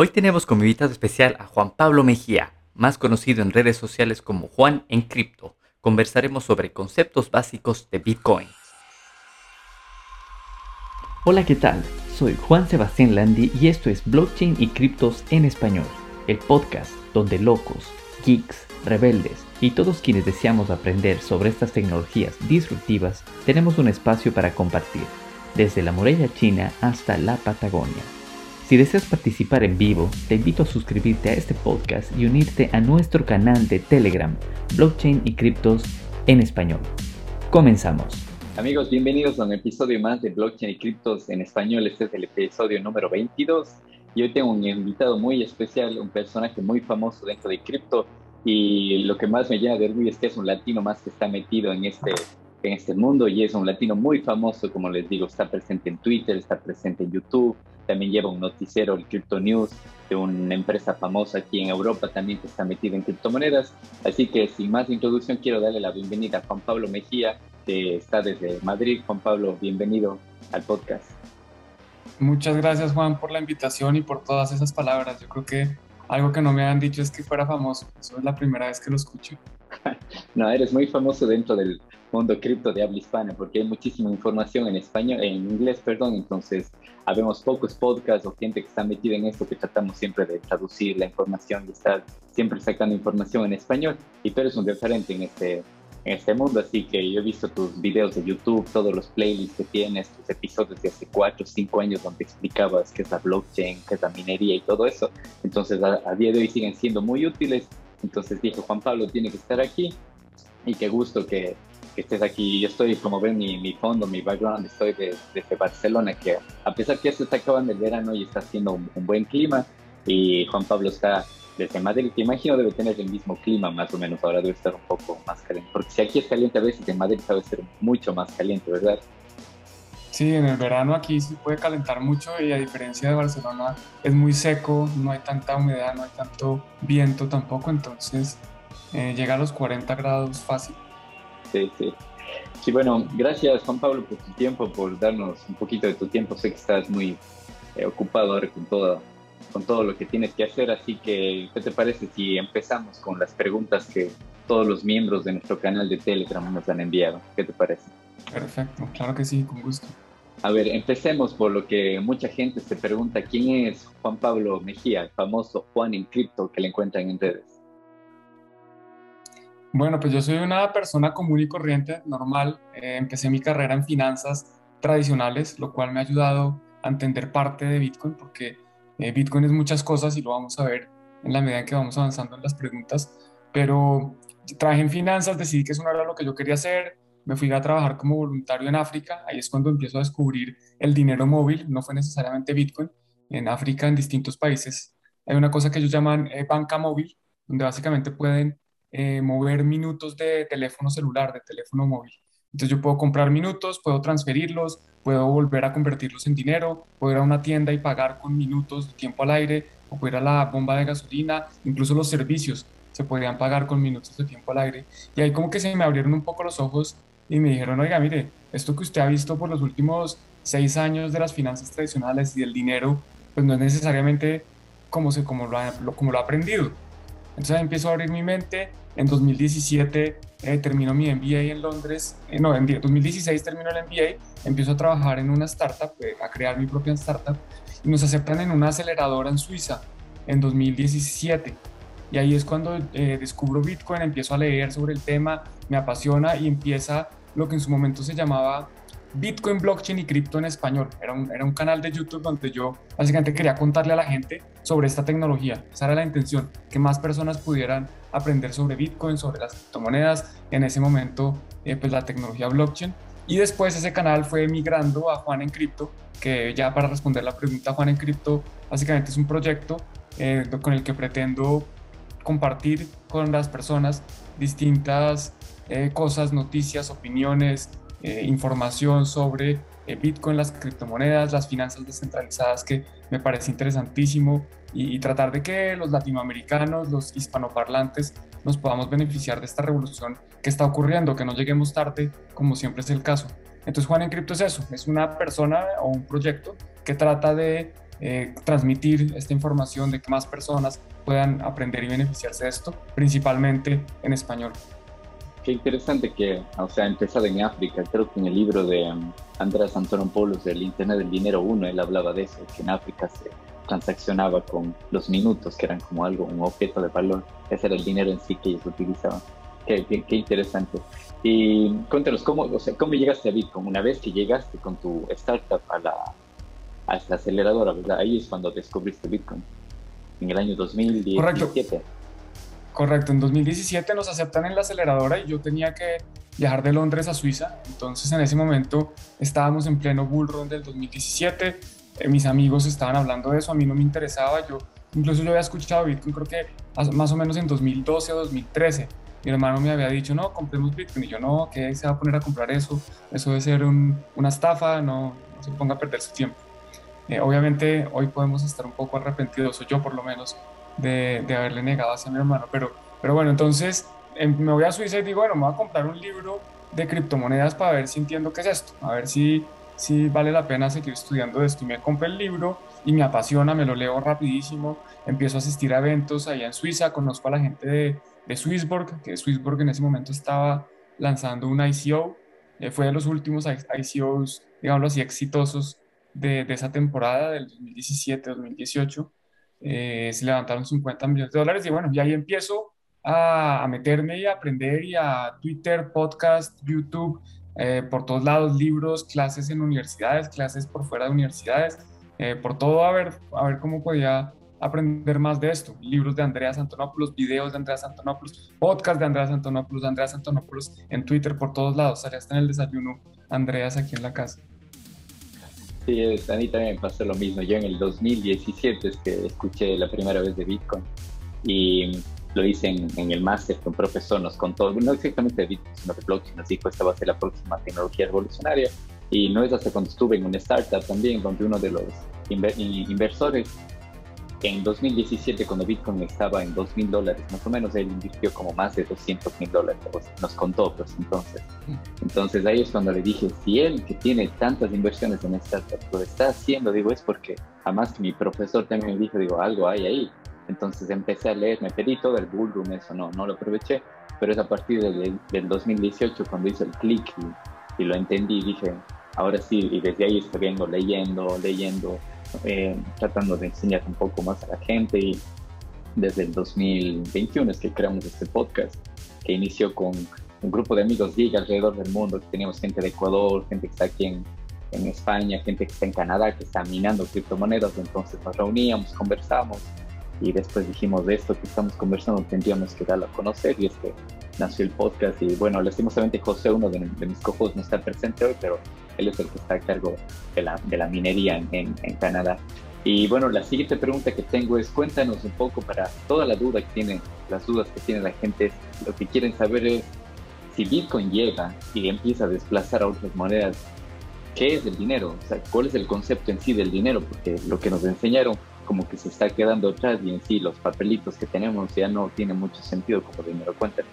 Hoy tenemos como invitado especial a Juan Pablo Mejía, más conocido en redes sociales como Juan en Cripto. Conversaremos sobre conceptos básicos de Bitcoin. Hola, ¿qué tal? Soy Juan Sebastián Landi y esto es Blockchain y Criptos en Español, el podcast donde locos, geeks, rebeldes y todos quienes deseamos aprender sobre estas tecnologías disruptivas tenemos un espacio para compartir, desde la muralla china hasta la Patagonia. Si deseas participar en vivo, te invito a suscribirte a este podcast y unirte a nuestro canal de Telegram, Blockchain y Criptos en Español. Comenzamos. Amigos, bienvenidos a un episodio más de Blockchain y Criptos en Español. Este es el episodio número 22 y hoy tengo un invitado muy especial, un personaje muy famoso dentro de cripto y lo que más me llena de orgullo es que es un latino más que está metido en este, en este mundo y es un latino muy famoso, como les digo, está presente en Twitter, está presente en YouTube, también lleva un noticiero, el Crypto News, de una empresa famosa aquí en Europa también que está metida en criptomonedas. Así que sin más introducción quiero darle la bienvenida a Juan Pablo Mejía, que está desde Madrid. Juan Pablo, bienvenido al podcast. Muchas gracias Juan por la invitación y por todas esas palabras. Yo creo que algo que no me han dicho es que fuera famoso. Eso es la primera vez que lo escucho. no, eres muy famoso dentro del mundo cripto de habla hispana porque hay muchísima información en español, en inglés, perdón. Entonces, habemos pocos podcasts o gente que está metida en esto que tratamos siempre de traducir la información y estar siempre sacando información en español. Y tú eres un referente en este en este mundo, así que yo he visto tus videos de YouTube, todos los playlists que tienes, tus episodios de hace 4 o 5 años donde explicabas qué es la blockchain, qué es la minería y todo eso. Entonces a, día de hoy siguen siendo muy útiles. Entonces dije, Juan Pablo tiene que estar aquí y qué gusto que, que estés aquí. Yo estoy, como ven, mi, mi fondo, mi background, estoy desde Barcelona, que a pesar que se está acabando el verano y está haciendo un buen clima, y Juan Pablo está desde Madrid, que imagino debe tener el mismo clima más o menos, ahora debe estar un poco más caliente, porque si aquí es caliente a veces, en Madrid debe ser mucho más caliente, ¿verdad? Sí, en el verano aquí sí puede calentar mucho y a diferencia de Barcelona es muy seco, no hay tanta humedad, no hay tanto viento tampoco, entonces eh, llega a los 40 grados fácil. Sí, sí. Sí, bueno, gracias Juan Pablo por tu tiempo, por darnos un poquito de tu tiempo. Sé que estás muy eh, ocupado ahora con toda con todo lo que tienes que hacer. Así que, ¿qué te parece si empezamos con las preguntas que todos los miembros de nuestro canal de Telegram nos han enviado? ¿Qué te parece? Perfecto, claro que sí, con gusto. A ver, empecemos por lo que mucha gente se pregunta, ¿quién es Juan Pablo Mejía, el famoso Juan en cripto que le encuentran en redes? Bueno, pues yo soy una persona común y corriente, normal. Eh, empecé mi carrera en finanzas tradicionales, lo cual me ha ayudado a entender parte de Bitcoin porque eh, Bitcoin es muchas cosas y lo vamos a ver en la medida en que vamos avanzando en las preguntas, pero trabajé en finanzas, decidí que eso no era lo que yo quería hacer, me fui a trabajar como voluntario en África, ahí es cuando empiezo a descubrir el dinero móvil, no fue necesariamente Bitcoin, en África, en distintos países, hay una cosa que ellos llaman eh, banca móvil, donde básicamente pueden eh, mover minutos de teléfono celular, de teléfono móvil. Entonces yo puedo comprar minutos, puedo transferirlos, puedo volver a convertirlos en dinero, puedo ir a una tienda y pagar con minutos de tiempo al aire, o puedo ir a la bomba de gasolina, incluso los servicios se podrían pagar con minutos de tiempo al aire. Y ahí como que se me abrieron un poco los ojos y me dijeron, oiga, mire, esto que usted ha visto por los últimos seis años de las finanzas tradicionales y del dinero, pues no es necesariamente como, se, como, lo, ha, como lo ha aprendido. Entonces empiezo a abrir mi mente. En 2017 eh, termino mi MBA en Londres, eh, no, en 2016 termino el MBA, empiezo a trabajar en una startup, eh, a crear mi propia startup, y nos aceptan en una aceleradora en Suiza en 2017. Y ahí es cuando descubro Bitcoin, empiezo a leer sobre el tema, me apasiona y empieza lo que en su momento se llamaba Bitcoin, blockchain y cripto en español. Era un, era un canal de YouTube donde yo básicamente quería contarle a la gente sobre esta tecnología. Esa era la intención, que más personas pudieran aprender sobre Bitcoin, sobre las criptomonedas, en ese momento eh, pues la tecnología blockchain. Y después ese canal fue migrando a Juan en Cripto, que ya para responder la pregunta, Juan en Cripto básicamente es un proyecto eh, con el que pretendo compartir con las personas distintas eh, cosas, noticias, opiniones, eh, información sobre eh, Bitcoin, las criptomonedas, las finanzas descentralizadas, que me parece interesantísimo, y, tratar de que los latinoamericanos, los hispanoparlantes, nos podamos beneficiar de esta revolución que está ocurriendo, que no lleguemos tarde, como siempre es el caso. Entonces, Juan en Cripto es eso, es una persona o un proyecto que trata de eh, transmitir esta información, de que más personas puedan aprender y beneficiarse de esto, principalmente en español. Qué interesante que, o sea, empezado en África. Creo que en el libro de um, Andrés Antonopoulos, El Internet del Dinero 1, él hablaba de eso, que en África se transaccionaba con los minutos, que eran como algo, un objeto de valor. Ese era el dinero en sí que ellos utilizaban. Qué, qué, interesante. Y cuéntanos, ¿cómo, o sea, ¿cómo llegaste a Bitcoin? Una vez que llegaste con tu startup a la, a esta aceleradora, ¿verdad? Ahí es cuando descubriste Bitcoin, en el año 2017. Correcto. Correcto, en 2017 nos aceptan en la aceleradora y yo tenía que viajar de Londres a Suiza. Entonces en ese momento estábamos en pleno bull run del 2017. Eh, mis amigos estaban hablando de eso, a mí no me interesaba. Yo incluso yo había escuchado Bitcoin creo que más o menos en 2012 o 2013. Mi hermano me había dicho, no, compremos Bitcoin. Y yo, no, ¿qué se va a poner a comprar eso? Eso debe ser una estafa, no, no se ponga a perder su tiempo. Eh, obviamente hoy podemos estar un poco arrepentidos, o yo por lo menos, de, de haberle negado hacia mi hermano, pero, pero bueno, entonces em, me voy a Suiza y digo, bueno, me voy a comprar un libro de criptomonedas para ver si entiendo qué es esto, a ver si, si vale la pena seguir estudiando esto. Y me compré el libro y me apasiona, me lo leo rapidísimo, empiezo a asistir a eventos allá en Suiza, conozco a la gente de, de Swissborg, que Swissborg en ese momento estaba lanzando un ICO, eh, fue de los últimos ICOs, digamos así, exitosos de, esa temporada del 2017-2018. Eh, se levantaron 50 millones de dólares y bueno, y ahí empiezo a, meterme y a aprender y a Twitter, podcast, YouTube, eh, por todos lados, libros, clases en universidades, clases por fuera de universidades, eh, por todo a ver, a ver cómo podía aprender más de esto. Libros de Andreas Antonopoulos, videos de Andreas Antonopoulos, podcast de Andreas Antonopoulos, Andreas Antonopoulos en Twitter, por todos lados. Salía hasta en el desayuno Andreas aquí en la casa. Sí, a mí también me pasó lo mismo. Yo en el 2017 es que escuché la primera vez de Bitcoin y lo hice en, el máster que un profesor nos contó, no exactamente de Bitcoin, sino de blockchain, nos dijo esta va a ser la próxima tecnología revolucionaria. Y no es hasta cuando estuve en una startup también, donde uno de los inversores en 2017, cuando Bitcoin estaba en 2 mil dólares, más o menos, él invirtió como más de 200 mil dólares, nos contó, pues entonces. Entonces ahí es cuando le dije, si él que tiene tantas inversiones en startup lo está haciendo, digo, es porque, además mi profesor también me dijo, digo, algo hay ahí. Entonces empecé a leer, me pedí todo el bullroom, eso no, no lo aproveché, pero es a partir del, del 2018 cuando hice el clic y, y lo entendí, dije, ahora sí, y desde ahí estoy viendo, leyendo, leyendo, eh, tratando de enseñar un poco más a la gente y desde el 2021 es que creamos este podcast que inició con un grupo de amigos geek alrededor del mundo, que teníamos gente de Ecuador, gente que está aquí en, en España, gente que está en Canadá, que está minando criptomonedas, entonces nos reuníamos, conversamos y después dijimos de esto que estamos conversando tendríamos que darlo a conocer y es que nació el podcast y bueno, lastimosamente José, uno de, mis cojos, no está presente hoy, pero él es el que está a cargo de la, de la minería en, en, Canadá. Y bueno, la siguiente pregunta que tengo es, cuéntanos un poco para toda la duda que tienen, las dudas que tiene la gente, lo que quieren saber es si Bitcoin llega y empieza a desplazar a otras monedas, ¿qué es el dinero? O sea, ¿cuál es el concepto en sí del dinero? Porque lo que nos enseñaron como que se está quedando atrás y en sí los papelitos que tenemos ya no tienen mucho sentido como dinero. Cuéntanos.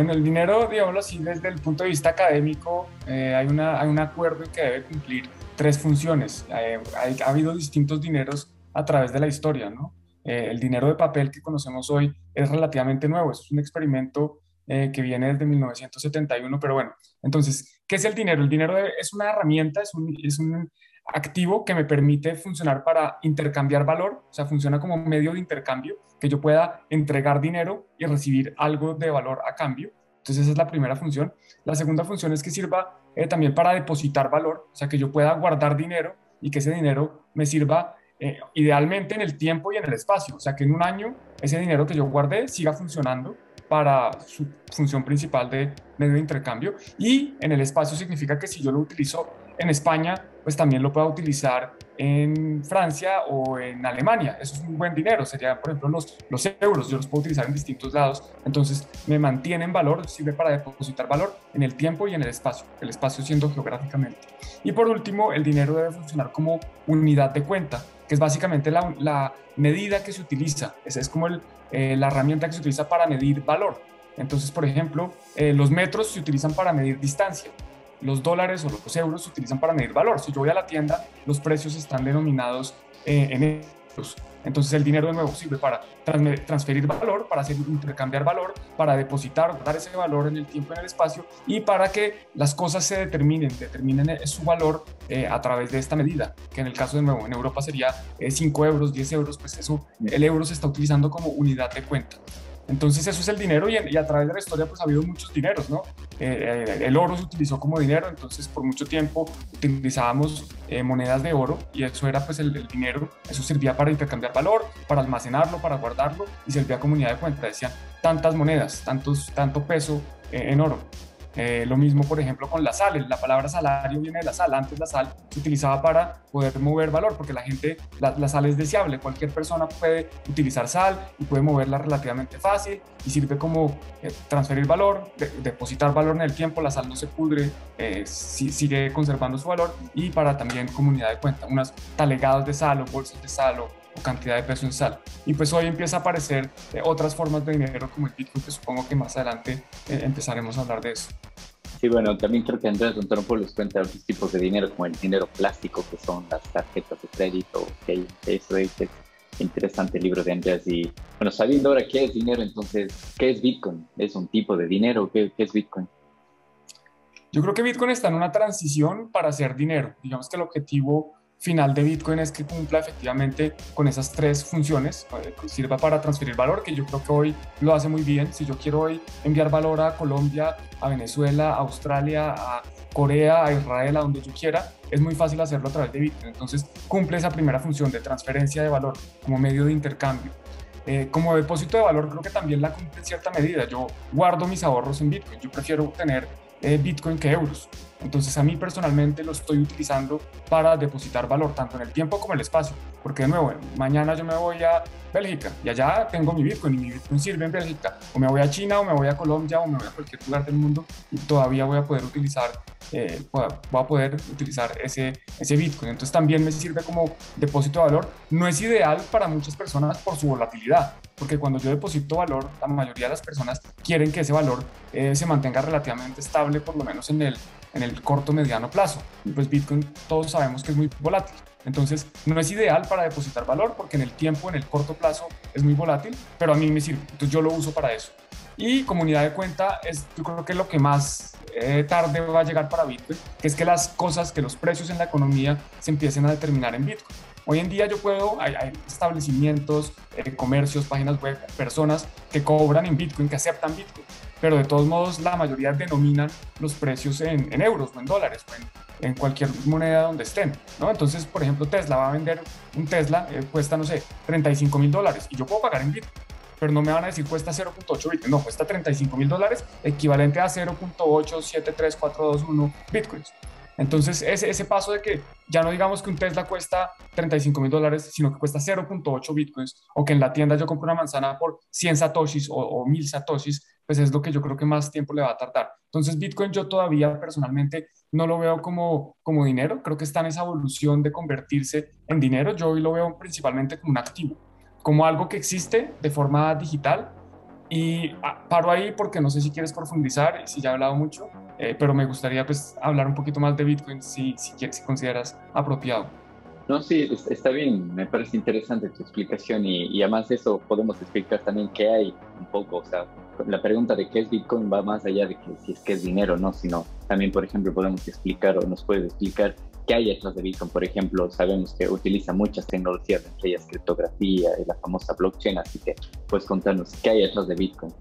Bueno, el dinero, digámoslo así, desde el punto de vista académico, eh, hay, una, hay un acuerdo que debe cumplir tres funciones. Eh, ha habido distintos dineros a través de la historia, ¿no? Eh, el dinero de papel que conocemos hoy es relativamente nuevo, es un experimento que viene desde 1971, pero bueno, entonces, ¿qué es el dinero? El dinero es una herramienta, es un activo que me permite funcionar para intercambiar valor, o sea, funciona como medio de intercambio, que yo pueda entregar dinero y recibir algo de valor a cambio. Entonces esa es la primera función. La segunda función es que sirva eh, también para depositar valor, o sea, que yo pueda guardar dinero y que ese dinero me sirva eh, idealmente en el tiempo y en el espacio, o sea, que en un año ese dinero que yo guardé siga funcionando para su función principal de medio de intercambio y en el espacio significa que si yo lo utilizo en España pues también lo pueda utilizar en Francia o en Alemania. Eso es un buen dinero. Sería, por ejemplo, los, los euros. Yo los puedo utilizar en distintos lados. Entonces, me mantienen valor, sirve para depositar valor en el tiempo y en el espacio. El espacio siendo geográficamente. Y por último, el dinero debe funcionar como unidad de cuenta, que es básicamente la, la medida que se utiliza. Esa es como el, eh, la herramienta que se utiliza para medir valor. Entonces, por ejemplo, eh, los metros se utilizan para medir distancia los dólares o los euros se utilizan para medir valor. Si yo voy a la tienda, los precios están denominados eh, en euros. Entonces el dinero de nuevo sirve para transferir valor, para hacer intercambiar valor, para depositar, dar ese valor en el tiempo en el espacio y para que las cosas se determinen, determinen su valor eh, a través de esta medida, que en el caso de nuevo en Europa sería 5 euros, 10 euros, pues eso, el euro se está utilizando como unidad de cuenta. Entonces eso es el dinero y, a través de la historia pues ha habido muchos dineros, ¿no? Eh, eh, el oro se utilizó como dinero, entonces por mucho tiempo utilizábamos eh, monedas de oro y eso era pues el, dinero, eso servía para intercambiar valor, para almacenarlo, para guardarlo y servía como unidad de cuenta, decían tantas monedas, tantos, tanto peso en oro. Eh, lo mismo, por ejemplo, con la sal. La palabra salario viene de la sal. Antes la sal se utilizaba para poder mover valor, porque la gente, la, sal es deseable. Cualquier persona puede utilizar sal y puede moverla relativamente fácil y sirve como eh, transferir valor, depositar valor en el tiempo. La sal no se pudre, eh, sigue conservando su valor y para también comunidad de cuenta, unas talegados de sal o bolsas de sal o o cantidad de peso en sal. Y pues hoy empieza a aparecer eh, otras formas de dinero como el Bitcoin, que supongo que más adelante eh, empezaremos a hablar de eso. Sí, bueno, también creo que Andrés Trompo les cuenta otros tipos de dinero, como el dinero plástico, que son las tarjetas de crédito, que eso es, interesante el libro de Andrés. Y bueno, sabiendo ahora qué es dinero, entonces, ¿qué es Bitcoin? ¿Es un tipo de dinero? ¿Qué, qué es Bitcoin? Yo creo que Bitcoin está en una transición para hacer dinero. Digamos que el objetivo final de Bitcoin es que cumpla efectivamente con esas tres funciones, eh, sirva para transferir valor, que yo creo que hoy lo hace muy bien. Si yo quiero hoy enviar valor a Colombia, a Venezuela, a Australia, a Corea, a Israel, a donde yo quiera, es muy fácil hacerlo a través de Bitcoin. Entonces cumple esa primera función de transferencia de valor como medio de intercambio. Eh, como depósito de valor creo que también la cumple en cierta medida. Yo guardo mis ahorros en Bitcoin. Yo prefiero tener eh, Bitcoin que euros. Entonces a mí personalmente lo estoy utilizando para depositar valor tanto en el tiempo como en el espacio. Porque de nuevo, mañana yo me voy a Bélgica y allá tengo mi Bitcoin y mi Bitcoin sirve en Bélgica. O me voy a China o me voy a Colombia o me voy a cualquier lugar del mundo y todavía voy a poder utilizar, eh, voy a poder utilizar ese, ese Bitcoin. Entonces también me sirve como depósito de valor. No es ideal para muchas personas por su volatilidad porque cuando yo deposito valor, la mayoría de las personas quieren que ese valor eh, se mantenga relativamente estable, por lo menos en el, en el corto mediano plazo. Pues Bitcoin todos sabemos que es muy volátil. Entonces no es ideal para depositar valor porque en el tiempo, en el corto plazo es muy volátil, pero a mí me sirve. Entonces yo lo uso para eso. Y comunidad de cuenta es yo creo que es lo que más eh, tarde va a llegar para Bitcoin, que es que las cosas, que los precios en la economía se empiecen a determinar en Bitcoin. Hoy en día yo puedo, hay, establecimientos, eh, comercios, páginas web, personas que cobran en Bitcoin, que aceptan Bitcoin, pero de todos modos la mayoría denominan los precios en, euros o en dólares o en, cualquier moneda donde estén, ¿no? Entonces, por ejemplo, Tesla va a vender un Tesla, eh, cuesta, no sé, 35 mil dólares y yo puedo pagar en Bitcoin pero no me van a decir cuesta 0.8 Bitcoin, no, cuesta 35 mil dólares, equivalente a 0.873421 Bitcoins. Entonces, ese, ese paso de que ya no digamos que un Tesla cuesta 35 mil dólares, sino que cuesta 0.8 bitcoins, o que en la tienda yo compro una manzana por 100 satoshis o, o 1000 satoshis, pues es lo que yo creo que más tiempo le va a tardar. Entonces, Bitcoin yo todavía personalmente no lo veo como, como dinero, creo que está en esa evolución de convertirse en dinero. Yo hoy lo veo principalmente como un activo, como algo que existe de forma digital. Y ah, paro ahí porque no sé si quieres profundizar, si ya he hablado mucho, eh, pero me gustaría pues hablar un poquito más de Bitcoin si, si, si consideras apropiado. No, sí, está bien, me parece interesante tu explicación y, y, además de eso podemos explicar también qué hay un poco, o sea, la pregunta de qué es Bitcoin va más allá de que si es que es dinero, ¿no? Sino también, por ejemplo, podemos explicar o nos puedes explicar qué hay detrás de Bitcoin. Por ejemplo, sabemos que utiliza muchas tecnologías, entre ellas criptografía y la famosa blockchain, así que puedes contarnos qué hay detrás de Bitcoin.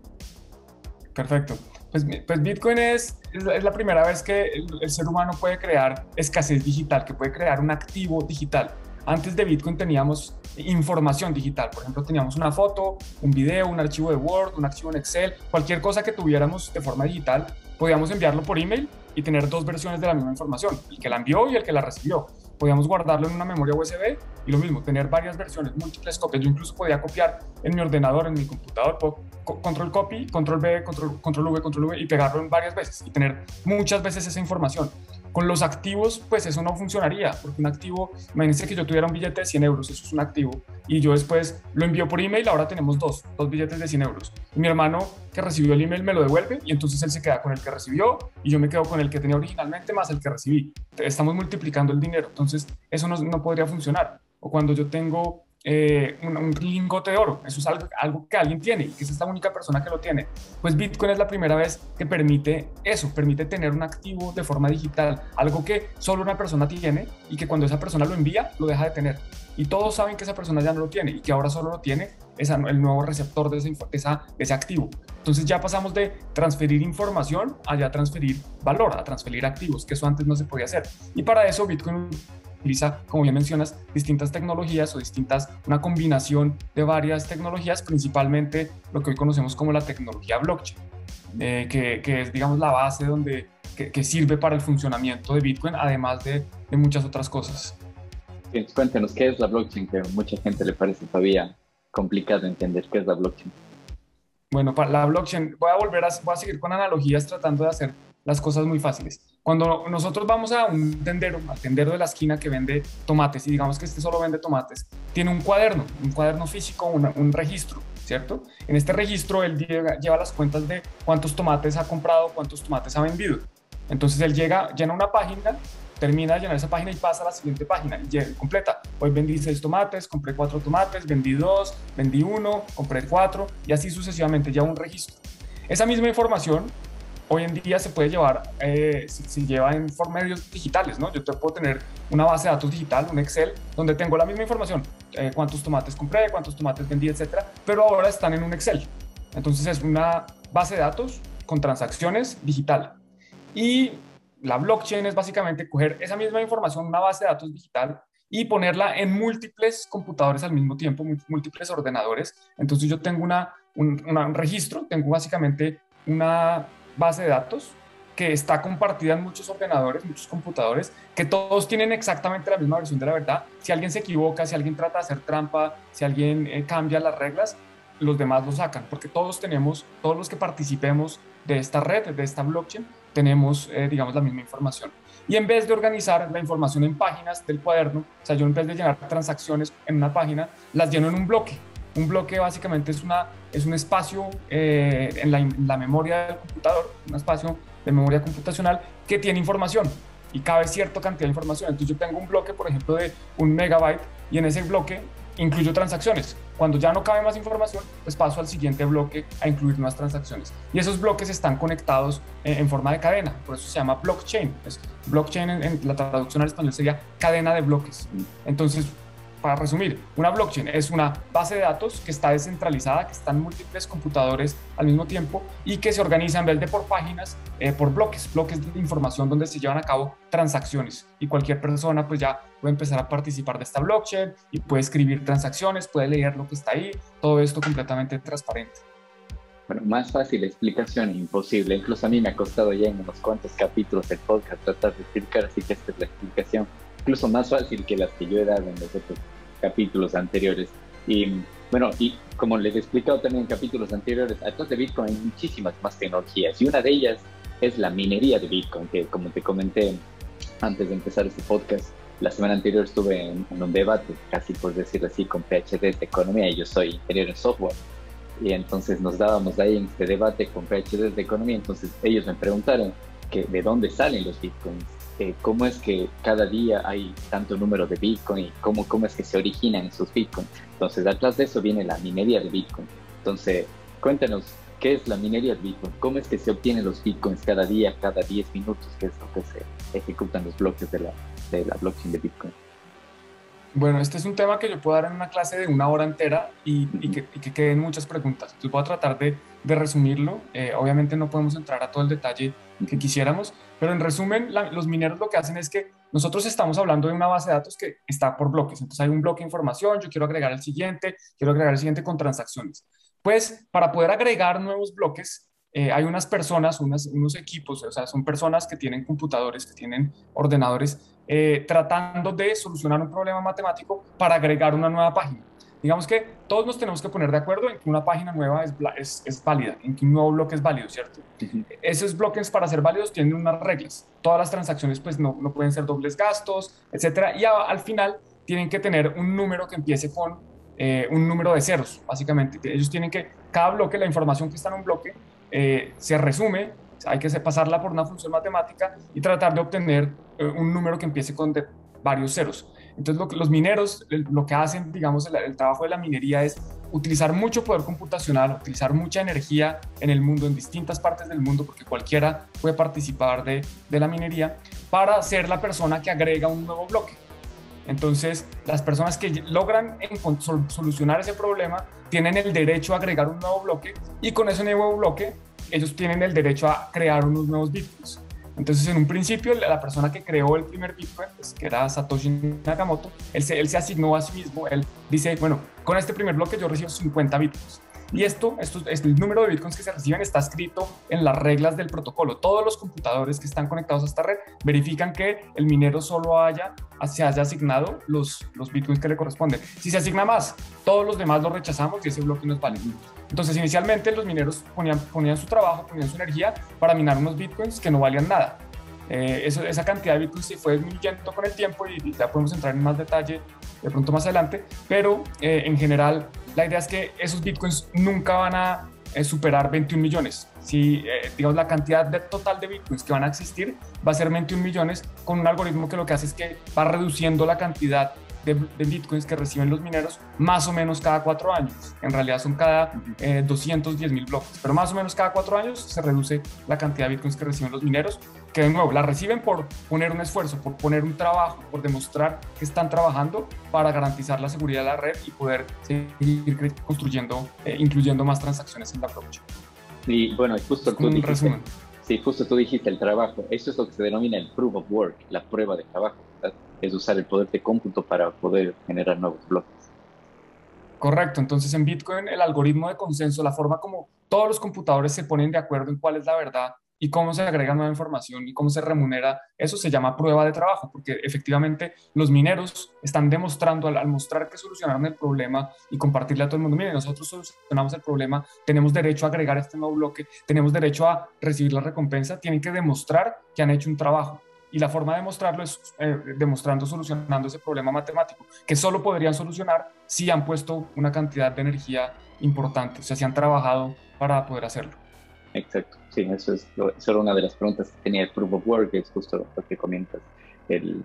Perfecto. Pues, pues, Bitcoin es, es, la primera vez que el, ser humano puede crear escasez digital, que puede crear un activo digital. Antes de Bitcoin teníamos información digital, por ejemplo, teníamos una foto, un video, un archivo de Word, un archivo en Excel, cualquier cosa que tuviéramos de forma digital, podíamos enviarlo por email y tener dos versiones de la misma información, el que la envió y el que la recibió podíamos guardarlo en una memoria USB y lo mismo, tener varias versiones, múltiples copias. Yo incluso podía copiar en mi ordenador, en mi computador, control copy, control B, control, control V, control V y pegarlo en varias veces y tener muchas veces esa información. Con los activos, pues eso no funcionaría, porque un activo, imagínense que yo tuviera un billete de 100 euros, eso es un activo, y yo después lo envío por email, ahora tenemos dos, dos billetes de 100 euros. Mi hermano que recibió el email me lo devuelve y entonces él se queda con el que recibió y yo me quedo con el que tenía originalmente más el que recibí. Estamos multiplicando el dinero, entonces eso no, no podría funcionar. O cuando yo tengo eh, un, lingote de oro. Eso es algo, algo que alguien tiene y que es esta única persona que lo tiene. Pues Bitcoin es la primera vez que permite eso, permite tener un activo de forma digital, algo que solo una persona tiene y que cuando esa persona lo envía, lo deja de tener. Y todos saben que esa persona ya no lo tiene y que ahora solo lo tiene esa, el nuevo receptor de ese, esa, de ese activo. Entonces ya pasamos de transferir información a ya transferir valor, a transferir activos, que eso antes no se podía hacer. Y para eso Bitcoin utiliza, como bien mencionas, distintas tecnologías o distintas, una combinación de varias tecnologías, principalmente lo que hoy conocemos como la tecnología blockchain, eh, que, que, es, digamos, la base donde, que, que, sirve para el funcionamiento de Bitcoin, además de, de muchas otras cosas. cuéntenos, ¿qué es la blockchain? Que a mucha gente le parece todavía complicado entender qué es la blockchain. Bueno, para la blockchain, voy a volver a, voy a seguir con analogías tratando de hacer las cosas muy fáciles. Cuando nosotros vamos a un tendero, al tendero de la esquina que vende tomates, y digamos que este solo vende tomates, tiene un cuaderno, un cuaderno físico, un registro, ¿cierto? En este registro él lleva las cuentas de cuántos tomates ha comprado, cuántos tomates ha vendido. Entonces él llega, llena una página, termina de llenar esa página y pasa a la siguiente página y completa. Hoy vendí seis tomates, compré cuatro tomates, vendí dos, vendí uno, compré cuatro y así sucesivamente, ya un registro. Esa misma información hoy en día se puede llevar, eh, se, lleva en medios digitales, ¿no? Yo te puedo tener una base de datos digital, un Excel, donde tengo la misma información, eh, cuántos tomates compré, cuántos tomates vendí, etcétera, pero ahora están en un Excel. Entonces es una base de datos con transacciones digital. Y la blockchain es básicamente coger esa misma información, una base de datos digital, y ponerla en múltiples computadores al mismo tiempo, múltiples ordenadores. Entonces yo tengo una, un, un registro, tengo básicamente una base de datos que está compartida en muchos ordenadores, muchos computadores, que todos tienen exactamente la misma versión de la verdad. Si alguien se equivoca, si alguien trata de hacer trampa, si alguien eh, cambia las reglas, los demás lo sacan, porque todos tenemos, todos los que participemos de esta red, de esta blockchain, tenemos, eh, digamos, la misma información. Y en vez de organizar la información en páginas del cuaderno, o sea, yo en vez de llenar transacciones en una página, las lleno en un bloque. Un bloque básicamente es, una, es un espacio eh, en, la, en la memoria del computador, un espacio de memoria computacional que tiene información y cabe cierta cantidad de información. Entonces yo tengo un bloque, por ejemplo, de un megabyte y en ese bloque incluyo transacciones. Cuando ya no cabe más información, pues paso al siguiente bloque a incluir más transacciones. Y esos bloques están conectados en, forma de cadena, por eso se llama blockchain. Pues, blockchain en, en, la traducción al español sería cadena de bloques. Entonces, para resumir, una blockchain es una base de datos que está descentralizada, que están múltiples computadores al mismo tiempo y que se organiza en vez de por páginas, eh, por bloques, bloques de información donde se llevan a cabo transacciones y cualquier persona pues ya puede empezar a participar de esta blockchain y puede escribir transacciones, puede leer lo que está ahí, todo esto completamente transparente. Bueno, más fácil explicación imposible. Incluso a mí me ha costado ya en unos cuantos capítulos del podcast tratar de explicar, así que esta es la explicación incluso más fácil que las que yo he dado en los otros capítulos anteriores. Y bueno, y como les he explicado también en capítulos anteriores, atrás de Bitcoin hay muchísimas más tecnologías y una de ellas es la minería de Bitcoin, que como te comenté antes de empezar este podcast, la semana anterior estuve en, un debate, casi por decirlo así, con PhD de economía y yo soy ingeniero en software. Y entonces nos dábamos ahí en este debate con PhD de economía, entonces ellos me preguntaron que de dónde salen los Bitcoins eh, cómo es que cada día hay tanto número de Bitcoin y cómo, cómo es que se originan esos Bitcoin. Entonces, detrás de eso viene la minería de Bitcoin. Entonces, cuéntanos, ¿qué es la minería de Bitcoin? ¿Cómo es que se obtienen los Bitcoins cada día, cada 10 minutos, que es lo que se ejecutan los bloques de la, de la blockchain de Bitcoin? Bueno, este es un tema que yo puedo dar en una clase de una hora entera y, que, queden muchas preguntas. Entonces voy a tratar de, resumirlo. Eh, obviamente no podemos entrar a todo el detalle que quisiéramos, pero en resumen, los mineros lo que hacen es que nosotros estamos hablando de una base de datos que está por bloques. Entonces hay un bloque de información, yo quiero agregar el siguiente, quiero agregar el siguiente con transacciones. Pues para poder agregar nuevos bloques, eh, hay unas personas, unos equipos, o sea, son personas que tienen computadores, que tienen ordenadores, eh, tratando de solucionar un problema matemático para agregar una nueva página. Digamos que todos nos tenemos que poner de acuerdo en que una página nueva es, es, es válida, en que un nuevo bloque es válido, ¿cierto? Esos bloques para ser válidos tienen unas reglas. Todas las transacciones pues no, no pueden ser dobles gastos, etcétera. Y al final tienen que tener un número que empiece con eh, un número de ceros, básicamente. Ellos tienen que, cada bloque, la información que está en un bloque, eh, se resume, hay que pasarla por una función matemática y tratar de obtener eh, un número que empiece con varios ceros. Entonces, los mineros, lo que hacen, digamos, el, trabajo de la minería es utilizar mucho poder computacional, utilizar mucha energía en el mundo, en distintas partes del mundo, porque cualquiera puede participar de, de la minería, para ser la persona que agrega un nuevo bloque. Entonces, las personas que logran solucionar ese problema tienen el derecho a agregar un nuevo bloque y con ese nuevo bloque ellos tienen el derecho a crear unos nuevos bitcoins. Entonces, en un principio, la persona que creó el primer Bitcoin, pues, que era Satoshi Nakamoto, él se, él se asignó a sí mismo, él dice, bueno, con este primer bloque yo recibo 50 Bitcoins. Y esto, esto, el número de bitcoins que se reciben está escrito en las reglas del protocolo. Todos los computadores que están conectados a esta red verifican que el minero solo haya, se haya asignado los, los bitcoins que le corresponden. Si se asigna más, todos los demás los rechazamos y ese bloque no es válido. Entonces, inicialmente los mineros ponían, ponían su trabajo, ponían su energía para minar unos bitcoins que no valían nada. Eh, esa cantidad de bitcoins se fue disminuyendo con el tiempo y ya podemos entrar en más detalle de pronto más adelante, pero eh, en general la idea es que esos bitcoins nunca van a eh, superar 21 millones. Si, eh, digamos, la cantidad de total de bitcoins que van a existir va a ser 21 millones con un algoritmo que lo que hace es que va reduciendo la cantidad de, bitcoins que reciben los mineros más o menos cada cuatro años. En realidad son cada 210 mil bloques, pero más o menos cada cuatro años se reduce la cantidad de bitcoins que reciben los mineros que de nuevo la reciben por poner un esfuerzo, por poner un trabajo, por demostrar que están trabajando para garantizar la seguridad de la red y poder seguir construyendo, eh, incluyendo más transacciones en la blockchain. Y bueno, justo tú dijiste, sí, justo tú dijiste el trabajo. Eso es lo que se denomina el proof of work, la prueba de trabajo. Es usar el poder de cómputo para poder generar nuevos bloques. Correcto, entonces en Bitcoin el algoritmo de consenso, la forma como todos los computadores se ponen de acuerdo en cuál es la verdad, y cómo se agrega nueva información y cómo se remunera, eso se llama prueba de trabajo, porque efectivamente los mineros están demostrando, al, mostrar que solucionaron el problema y compartirle a todo el mundo, mire, nosotros solucionamos el problema, tenemos derecho a agregar este nuevo bloque, tenemos derecho a recibir la recompensa, tienen que demostrar que han hecho un trabajo. Y la forma de demostrarlo es eh, demostrando, solucionando ese problema matemático, que solo podrían solucionar si han puesto una cantidad de energía importante, o sea, si han trabajado para poder hacerlo. Exacto, sí, eso es, lo, una de las preguntas que tenía el Proof of Work, es justo lo que comentas, el,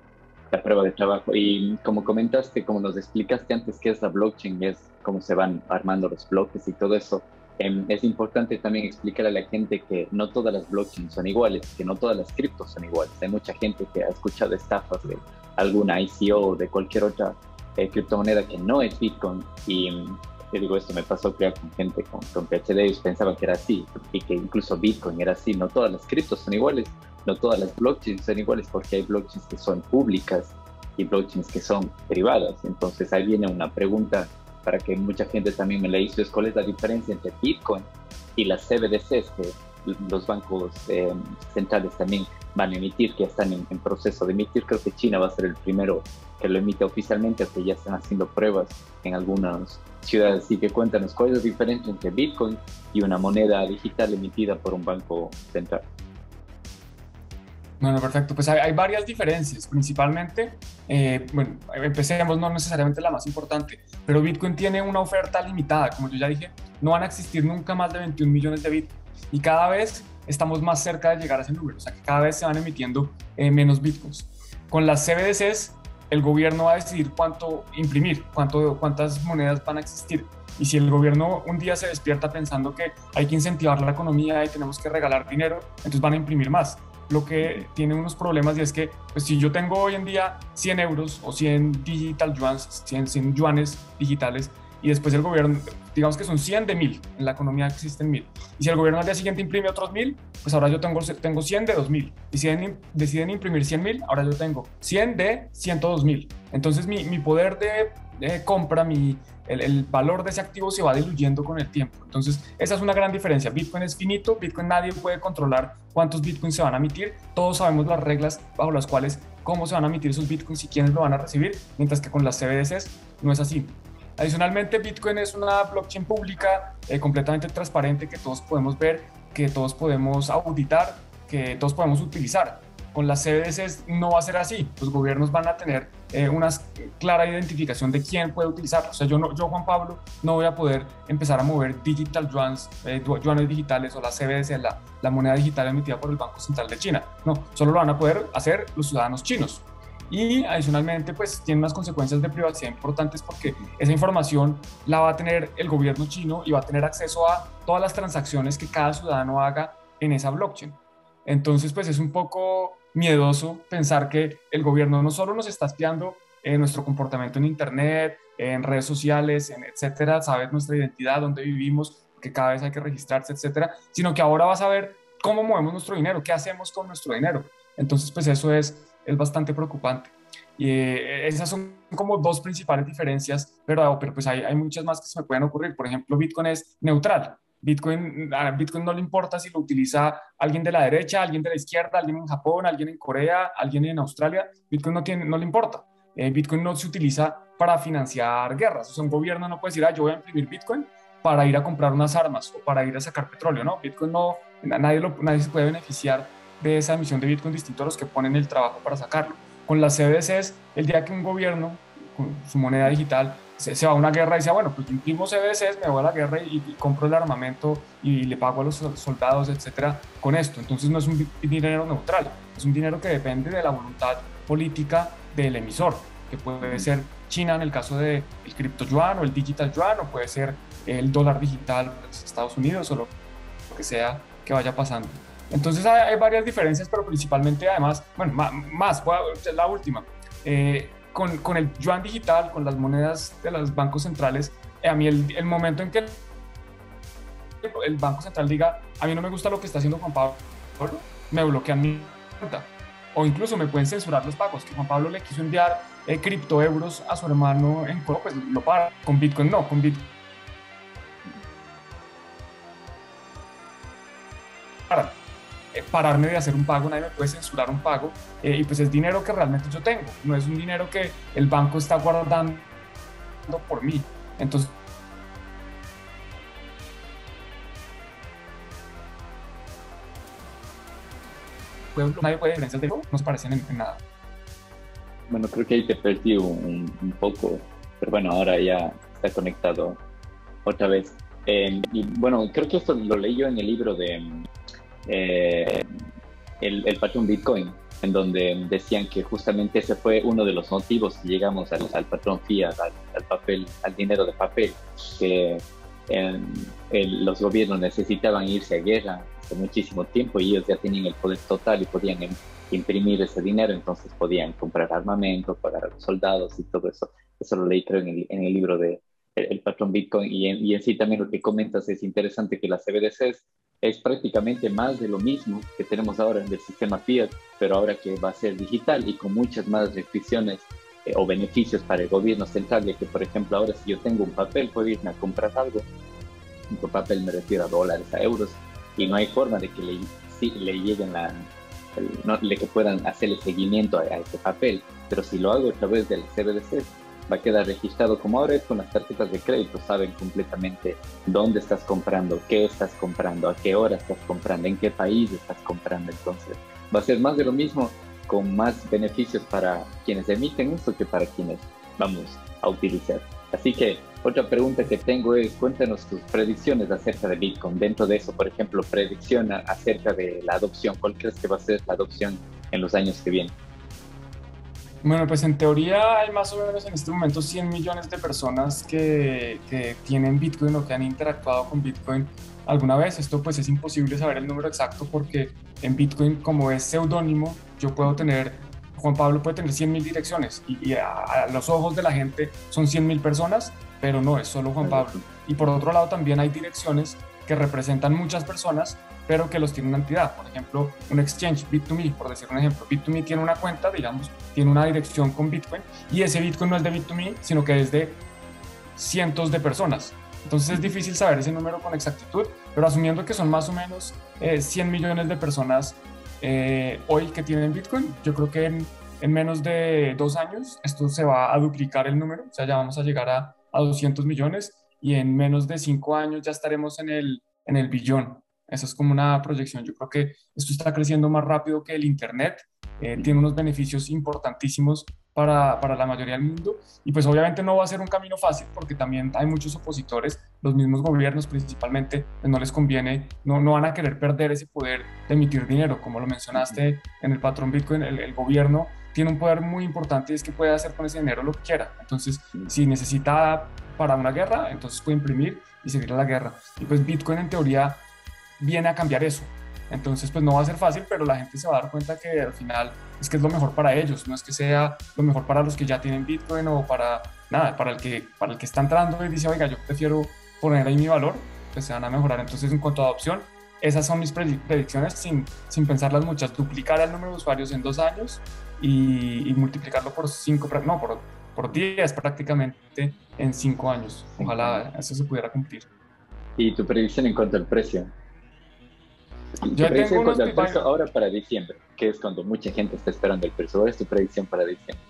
la prueba de trabajo. Y como comentaste, como nos explicaste antes qué es la blockchain, es cómo se van armando los bloques y todo eso, em, es importante también explicar a la gente que no todas las blockchains son iguales, que no todas las criptos son iguales. Hay mucha gente que ha escuchado estafas de alguna ICO o de cualquier otra eh, criptomoneda que no es Bitcoin y digo, esto me pasó crear con gente con, con PhD, ellos pensaban que era así, y que incluso Bitcoin era así, no todas las criptos son iguales, no todas las blockchains son iguales, porque hay blockchains que son públicas y blockchains que son privadas. Entonces ahí viene una pregunta para que mucha gente también me la hizo, es cuál es la diferencia entre Bitcoin y las CBDCs que los bancos eh, centrales también van a emitir, que están en, proceso de emitir. Creo que China va a ser el primero que lo emite oficialmente, que ya están haciendo pruebas en algunos ciudades. Así que cuéntanos, ¿cuál es la diferencia entre Bitcoin y una moneda digital emitida por un banco central? Bueno, perfecto. Pues hay, varias diferencias. Principalmente, eh, bueno, empecemos, no necesariamente la más importante, pero Bitcoin tiene una oferta limitada. Como yo ya dije, no van a existir nunca más de 21 millones de Bitcoin. Y cada vez estamos más cerca de llegar a ese número. O sea, que cada vez se van emitiendo eh, menos Bitcoins. Con las CBDCs el gobierno va a decidir cuánto imprimir, cuánto, cuántas monedas van a existir. Y si el gobierno un día se despierta pensando que hay que incentivar la economía y tenemos que regalar dinero, entonces van a imprimir más. Lo que tiene unos problemas y es que pues, si yo tengo hoy en día 100 euros o 100 digital yuans, 100, 100 yuanes digitales, y después el gobierno, digamos que son 100 de 1000, en la economía existen 1000. Y si el gobierno al día siguiente imprime otros 1000, pues ahora yo tengo, tengo 100 de 2000. Y si deciden, imprimir 100 mil, ahora yo tengo 100 de 102 mil. Entonces mi, mi poder de, compra, mi, el, valor de ese activo se va diluyendo con el tiempo. Entonces, esa es una gran diferencia. Bitcoin es finito, Bitcoin nadie puede controlar cuántos Bitcoins se van a emitir. Todos sabemos las reglas bajo las cuales cómo se van a emitir esos Bitcoins y quiénes lo van a recibir, mientras que con las CBDCs no es así. Adicionalmente, Bitcoin es una blockchain pública eh, completamente transparente que todos podemos ver, que todos podemos auditar, que todos podemos utilizar. Con las CBDCs no va a ser así. Los gobiernos van a tener eh, una clara identificación de quién puede utilizarlo. O sea, yo, no, yo, Juan Pablo, no voy a poder empezar a mover digital yuans, eh, yuanes digitales o la CBDC, la, la moneda digital emitida por el Banco Central de China. No, solo lo van a poder hacer los ciudadanos chinos. Y adicionalmente, pues tiene unas consecuencias de privacidad importantes porque esa información la va a tener el gobierno chino y va a tener acceso a todas las transacciones que cada ciudadano haga en esa blockchain. Entonces, pues es un poco miedoso pensar que el gobierno no solo nos está espiando en nuestro comportamiento en Internet, en redes sociales, en etcétera, sabe nuestra identidad, dónde vivimos, que cada vez hay que registrarse, etcétera, sino que ahora va a saber cómo movemos nuestro dinero, qué hacemos con nuestro dinero. Entonces, pues eso es, es bastante preocupante. Y eh, esas son como dos principales diferencias, pero, pero pues hay, hay muchas más que se me pueden ocurrir. Por ejemplo, Bitcoin es neutral. Bitcoin, Bitcoin no le importa si lo utiliza alguien de la derecha, alguien de la izquierda, alguien en Japón, alguien en Corea, alguien en Australia. Bitcoin no, tiene, no le importa. Eh, Bitcoin no se utiliza para financiar guerras. O sea, un gobierno no puede decir, ah, yo voy a imprimir Bitcoin para ir a comprar unas armas o para ir a sacar petróleo, ¿no? Bitcoin no, nadie, lo, nadie se puede beneficiar de esa emisión de Bitcoin distinto a los que ponen el trabajo para sacarlo. Con las CBDCs, el día que un gobierno, con su moneda digital, se, va a una guerra y dice, ah, bueno, pues imprimo CBDCs, me voy a la guerra y, compro el armamento y le pago a los soldados, etcétera, con esto. Entonces no es un dinero neutral, es un dinero que depende de la voluntad política del emisor, que puede ser China en el caso del de cripto yuan o el digital yuan, o puede ser el dólar digital de Estados Unidos o lo que sea que vaya pasando. Entonces hay, varias diferencias, pero principalmente además, bueno, más, más la última. Eh, con, con, el yuan digital, con las monedas de los bancos centrales, eh, a mí el, el, momento en que el, Banco Central diga, a mí no me gusta lo que está haciendo Juan Pablo, me bloquean mi cuenta. O incluso me pueden censurar los pagos, que Juan Pablo le quiso enviar eh, criptoeuros a su hermano en Colombia, pues lo para. Con Bitcoin no, con Bitcoin. Para pararme de hacer un pago, nadie me puede censurar un pago eh, y pues es dinero que realmente yo tengo, no es un dinero que el banco está guardando por mí. Entonces, nadie puede diferenciar de no se parecen en, nada. Bueno, creo que ahí te perdí un, un, poco, pero bueno, ahora ya está conectado otra vez. Eh, y bueno, creo que esto lo leí yo en el libro de eh, el, patrón Bitcoin, en donde decían que justamente ese fue uno de los motivos que llegamos al, al patrón fiat, al, papel, al dinero de papel, que los gobiernos necesitaban irse a guerra hace muchísimo tiempo y ellos ya tenían el poder total y podían imprimir ese dinero, entonces podían comprar armamento, pagar a los soldados y todo eso. Eso lo leí creo en el, en el libro de el, patrón Bitcoin y en, y en sí también lo que comentas es interesante que las CBDCs es prácticamente más de lo mismo que tenemos ahora en el sistema fiat, pero ahora que va a ser digital y con muchas más restricciones eh, o beneficios para el gobierno central, de que por ejemplo ahora si yo tengo un papel puedo irme a comprar algo, un papel me refiero a dólares, a euros, y no hay forma de que le, le lleguen la, no, le que puedan hacerle seguimiento a, a, ese papel, pero si lo hago a través del CBDC, va a quedar registrado como ahora es con las tarjetas de crédito, saben completamente dónde estás comprando, qué estás comprando, a qué hora estás comprando, en qué país estás comprando. Entonces, va a ser más de lo mismo con más beneficios para quienes emiten esto que para quienes vamos a utilizar. Así que otra pregunta que tengo es, cuéntanos tus predicciones acerca de Bitcoin. Dentro de eso, por ejemplo, predicción acerca de la adopción. ¿Cuál crees que va a ser la adopción en los años que vienen? Bueno, pues en teoría hay más o menos en este momento 100 millones de personas que, que, tienen Bitcoin o que han interactuado con Bitcoin alguna vez. Esto pues es imposible saber el número exacto porque en Bitcoin como es seudónimo, yo puedo tener, Juan Pablo puede tener 100 mil direcciones y, a, los ojos de la gente son 100 mil personas, pero no es solo Juan Pablo. Y por otro lado también hay direcciones que representan muchas personas pero que los tiene una entidad. Por ejemplo, un exchange, Bit2Me, por decir un ejemplo. Bit2Me tiene una cuenta, digamos, tiene una dirección con Bitcoin y ese Bitcoin no es de Bit2Me, sino que es de cientos de personas. Entonces es difícil saber ese número con exactitud, pero asumiendo que son más o menos 100 eh, millones de personas eh, hoy que tienen Bitcoin, yo creo que en, en, menos de dos años esto se va a duplicar el número, o sea, ya vamos a llegar a, a 200 millones y en menos de cinco años ya estaremos en el, en el billón. Esa es como una proyección. Yo creo que esto está creciendo más rápido que el Internet. Eh, tiene unos beneficios importantísimos para, para, la mayoría del mundo. Y pues obviamente no va a ser un camino fácil porque también hay muchos opositores, los mismos gobiernos principalmente, pues no les conviene, no, no van a querer perder ese poder de emitir dinero. Como lo mencionaste en el patrón Bitcoin, el, el gobierno tiene un poder muy importante y es que puede hacer con ese dinero lo que quiera. Entonces, si necesita para una guerra, entonces puede imprimir y seguir a la guerra. Y pues Bitcoin en teoría viene a cambiar eso. Entonces, pues no va a ser fácil, pero la gente se va a dar cuenta que al final es que es lo mejor para ellos, no es que sea lo mejor para los que ya tienen Bitcoin o para nada, para el que, para el que está entrando y dice, oiga, yo prefiero poner ahí mi valor, pues se van a mejorar. Entonces, en cuanto a adopción, esas son mis predicciones sin, sin pensarlas muchas. Duplicar el número de usuarios en dos años y, multiplicarlo por cinco, no, por, por 10 prácticamente en cinco años. Ojalá eso se pudiera cumplir. ¿Y tu predicción en cuanto al precio? Yo tengo unos el precio ahora para diciembre, que es cuando mucha gente está esperando el precio. ¿Cuál es tu predicción para diciembre?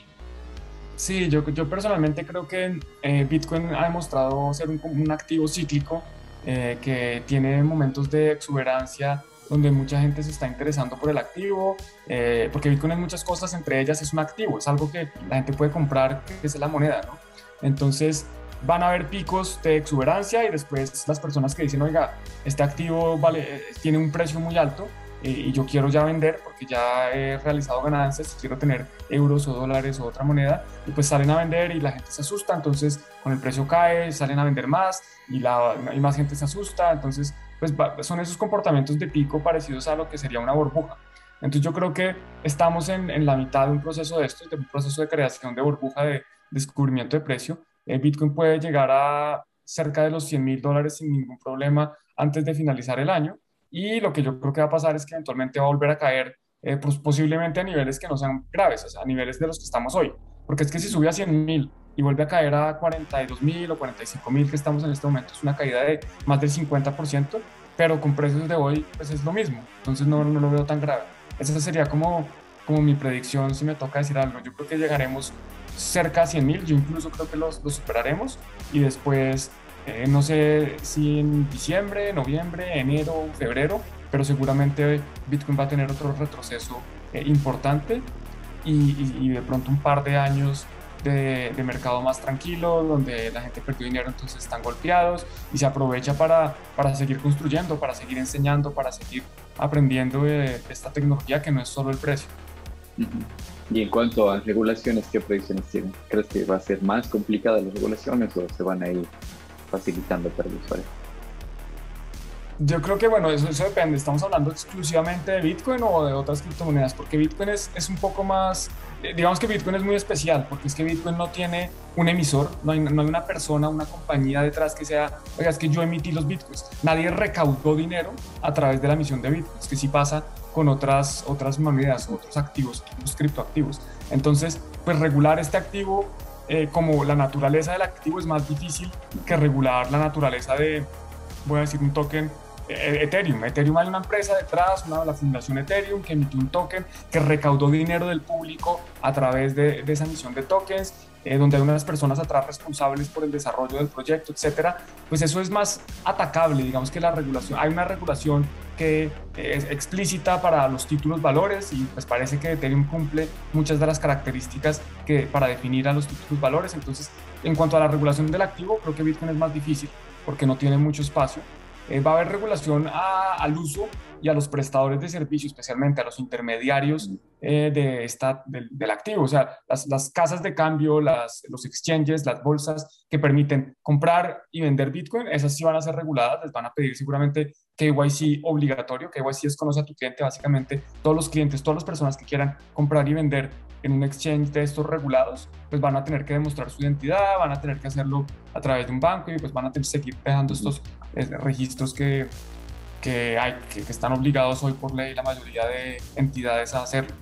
Sí, yo, yo personalmente creo que eh, Bitcoin ha demostrado ser un, un activo cíclico eh, que tiene momentos de exuberancia donde mucha gente se está interesando por el activo, eh, porque Bitcoin es muchas cosas, entre ellas es un activo, es algo que la gente puede comprar, que es la moneda. Entonces van a haber picos de exuberancia y después las personas que dicen, oiga, este activo vale, eh, tiene un precio muy alto, y yo quiero ya vender porque ya he realizado ganancias, quiero tener euros o dólares o otra moneda, y pues salen a vender y la gente se asusta, entonces con el precio cae, salen a vender más y, la, y más gente se asusta, entonces pues son esos comportamientos de pico parecidos a lo que sería una burbuja. Entonces yo creo que estamos en, la mitad de un proceso de esto, de un proceso de creación de burbuja de descubrimiento de precio. El Bitcoin puede llegar a cerca de los 100 mil dólares sin ningún problema antes de finalizar el año y lo que yo creo que va a pasar es que eventualmente va a volver a caer, eh, pues posiblemente a niveles que no sean graves, a niveles de los que estamos hoy. Porque es que si sube a 100 mil y vuelve a caer a 42 mil o 45 mil que estamos en este momento, es una caída de más del 50%, pero con precios de hoy, pues es lo mismo. Entonces no, no lo veo tan grave. Esa sería como, como mi predicción, si me toca decir algo. Yo creo que llegaremos cerca a 100 mil, yo incluso creo que los, los superaremos y después eh, no sé si en diciembre, noviembre, enero, febrero, pero seguramente Bitcoin va a tener otro retroceso eh, importante y, de pronto un par de años de, mercado más tranquilo, donde la gente perdió dinero, entonces están golpeados y se aprovecha para, para seguir construyendo, para seguir enseñando, para seguir aprendiendo de, esta tecnología que no es solo el precio. Y en cuanto a regulaciones, ¿qué predicciones tienen? ¿Crees que va a ser más complicada las regulaciones o se van a ir facilitando para el usuario? Yo creo que, bueno, eso, eso depende. ¿Estamos hablando exclusivamente de Bitcoin o de otras criptomonedas? Porque Bitcoin es, es un poco más, digamos que Bitcoin es muy especial, porque es que Bitcoin no tiene un emisor, no hay, no hay una persona, una compañía detrás que sea, oiga, es que yo emití los Bitcoins. Nadie recaudó dinero a través de la emisión de Bitcoins, que sí pasa con otras, otras monedas, otros activos, otros criptoactivos. Entonces, pues regular este activo eh, como la naturaleza del activo es más difícil que regular la naturaleza de, voy a decir, un token eh, Ethereum. Ethereum hay una empresa detrás, una, la fundación Ethereum, que emitió un token que recaudó dinero del público a través de, esa emisión de tokens eh, donde hay unas personas atrás responsables por el desarrollo del proyecto, etcétera, pues eso es más atacable. Digamos que la regulación, hay una regulación que es explícita para los títulos valores y pues parece que Ethereum cumple muchas de las características que para definir a los títulos valores. Entonces, en cuanto a la regulación del activo, creo que Bitcoin es más difícil porque no tiene mucho espacio. Eh, va a haber regulación al uso y a los prestadores de servicio, especialmente a los intermediarios eh, de esta, del, activo, o sea, las, las casas de cambio, las, los exchanges, las bolsas que permiten comprar y vender Bitcoin, esas sí van a ser reguladas, les van a pedir seguramente KYC obligatorio, KYC es conoce a tu cliente, básicamente todos los clientes, todas las personas que quieran comprar y vender en un exchange de estos regulados, pues van a tener que demostrar su identidad, van a tener que hacerlo a través de un banco y pues van a seguir dejando estos eh, registros que, que, están obligados hoy por ley la mayoría de entidades a hacerlo.